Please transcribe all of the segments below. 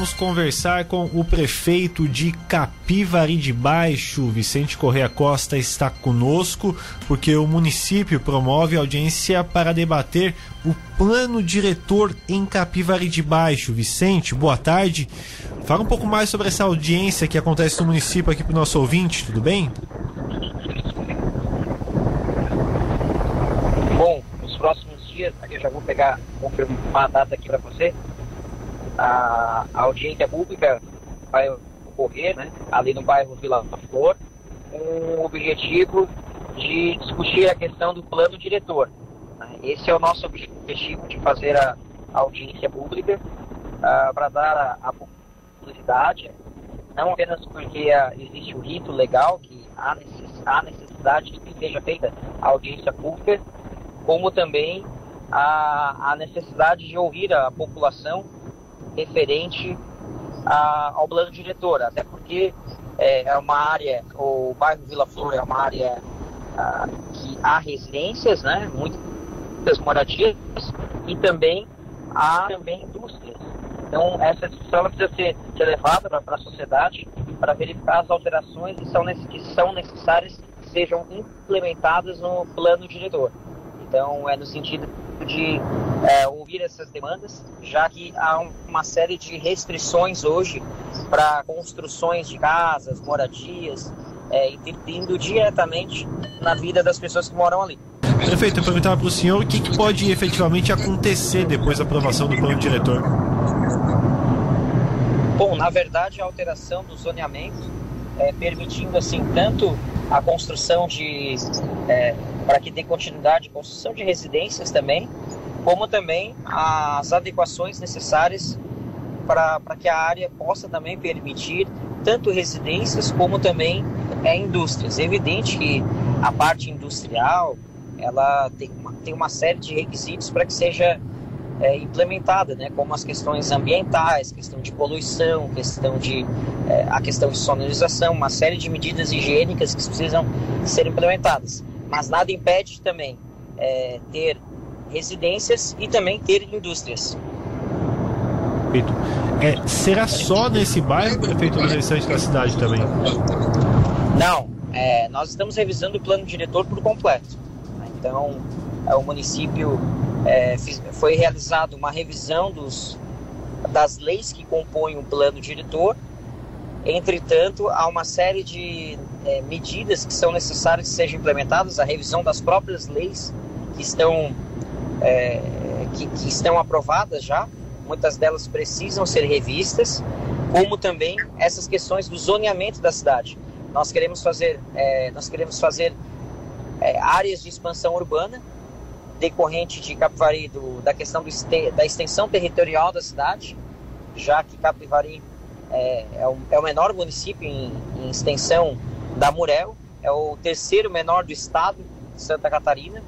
Vamos conversar com o prefeito de Capivari de Baixo, Vicente Correia Costa, está conosco, porque o município promove audiência para debater o plano diretor em Capivari de Baixo. Vicente, boa tarde. Fala um pouco mais sobre essa audiência que acontece no município aqui para o nosso ouvinte, tudo bem? Bom, nos próximos dias, eu já vou pegar, confirmar a data aqui para você a, a audiência pública vai ocorrer né, ali no bairro Vila Flor, com o objetivo de discutir a questão do plano diretor. Esse é o nosso objetivo de fazer a, a audiência pública uh, para dar a, a publicidade, não apenas porque uh, existe o rito legal, que há, necess, há necessidade de que seja feita a audiência pública, como também a, a necessidade de ouvir a população referente a, ao plano diretor, até porque é, é, uma área, o bairro Vila Flor é uma área a, que há residências, né, muitas moradias e também há também indústrias. Então essa discussão precisa ser, ser levada para a sociedade para verificar as alterações que são, que são necessárias sejam implementadas no plano diretor. Então é no sentido de é, ouvir essas demandas, já que há uma série de restrições hoje para construções de casas, moradias, é, intervindo diretamente na vida das pessoas que moram ali. Prefeito, eu perguntava para o senhor o que, que pode efetivamente acontecer depois da aprovação do plano diretor. Bom, na verdade, a alteração do zoneamento, é, permitindo assim tanto a construção de é, para que dê continuidade à construção de residências também, como também as adequações necessárias para, para que a área possa também permitir tanto residências como também é, indústrias. É evidente que a parte industrial ela tem uma, tem uma série de requisitos para que seja é, implementada, né, como as questões ambientais, questão de poluição, questão de é, a questão de sonorização, uma série de medidas higiênicas que precisam ser implementadas mas nada impede também é, ter residências e também ter indústrias. Perfeito. É, será só nesse bairro, prefeito, ou restante da cidade também? Não, é, nós estamos revisando o plano diretor por completo. Então, é, o município é, fiz, foi realizado uma revisão dos, das leis que compõem o plano diretor Entretanto, há uma série de é, medidas que são necessárias que sejam implementadas, a revisão das próprias leis que estão, é, que, que estão aprovadas já, muitas delas precisam ser revistas, como também essas questões do zoneamento da cidade. Nós queremos fazer, é, nós queremos fazer é, áreas de expansão urbana decorrente de Capivari do, da questão do, da extensão territorial da cidade, já que Capivari é, é, o, é o menor município em, em extensão da Murel, é o terceiro menor do estado de Santa Catarina.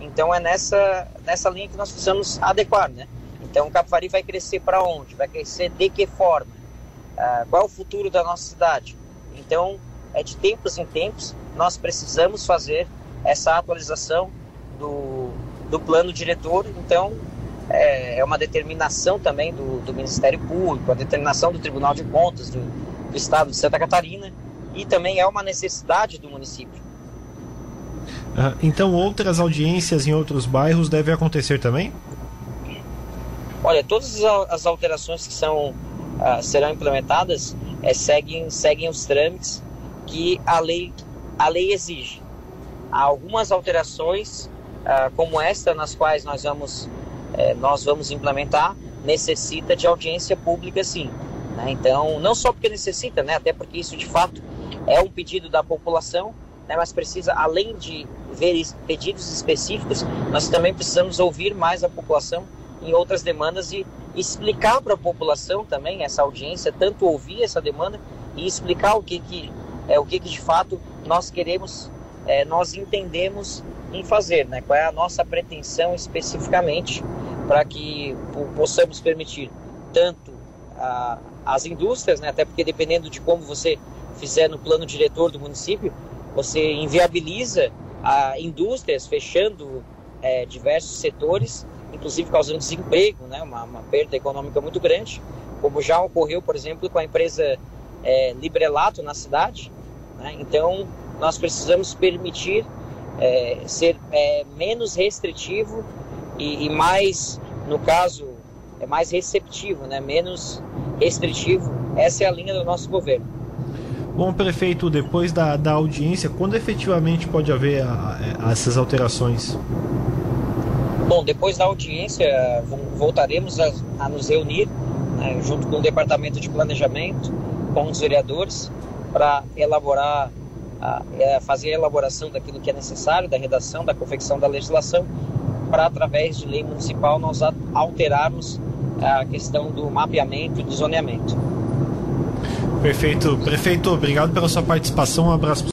Então é nessa, nessa linha que nós precisamos adequar, né? Então o Capivari vai crescer para onde? Vai crescer de que forma? Ah, qual é o futuro da nossa cidade? Então, é de tempos em tempos, nós precisamos fazer essa atualização do, do plano diretor. Então, é, é uma determinação também do, do, Ministério Público, a determinação do Tribunal de Contas do, do Estado de Santa Catarina e também é uma necessidade do município. Ah, então, outras audiências em outros bairros devem acontecer também? Olha, todas as alterações que são, uh, serão implementadas é, seguem, seguem os trâmites que a lei, a lei exige. Há algumas alterações, uh, como esta, nas quais nós vamos é, nós vamos implementar necessita de audiência pública sim. Né? Então, não só porque necessita, né? até porque isso de fato é um pedido da população, né? mas precisa, além de ver pedidos específicos, nós também precisamos ouvir mais a população em outras demandas e explicar para a população também essa audiência, tanto ouvir essa demanda e explicar o que, que é o que, que de fato nós queremos, é, nós entendemos em fazer, né? Qual é a nossa pretensão especificamente para que possamos permitir tanto a, as indústrias, né? Até porque dependendo de como você fizer no plano diretor do município, você inviabiliza a indústrias fechando é, diversos setores, inclusive causando desemprego, né? Uma, uma perda econômica muito grande, como já ocorreu, por exemplo, com a empresa é, Librelato na cidade. Né? Então, nós precisamos permitir é, ser é, menos restritivo e, e, mais, no caso, é mais receptivo, né? menos restritivo. Essa é a linha do nosso governo. Bom, prefeito, depois da, da audiência, quando efetivamente pode haver a, a, essas alterações? Bom, depois da audiência, voltaremos a, a nos reunir né, junto com o Departamento de Planejamento, com os vereadores, para elaborar, a, é, fazer a elaboração daquilo que é necessário, da redação, da confecção da legislação, para, através de lei municipal, nós alterarmos a questão do mapeamento e do zoneamento. Perfeito. Prefeito, obrigado pela sua participação. Um abraço.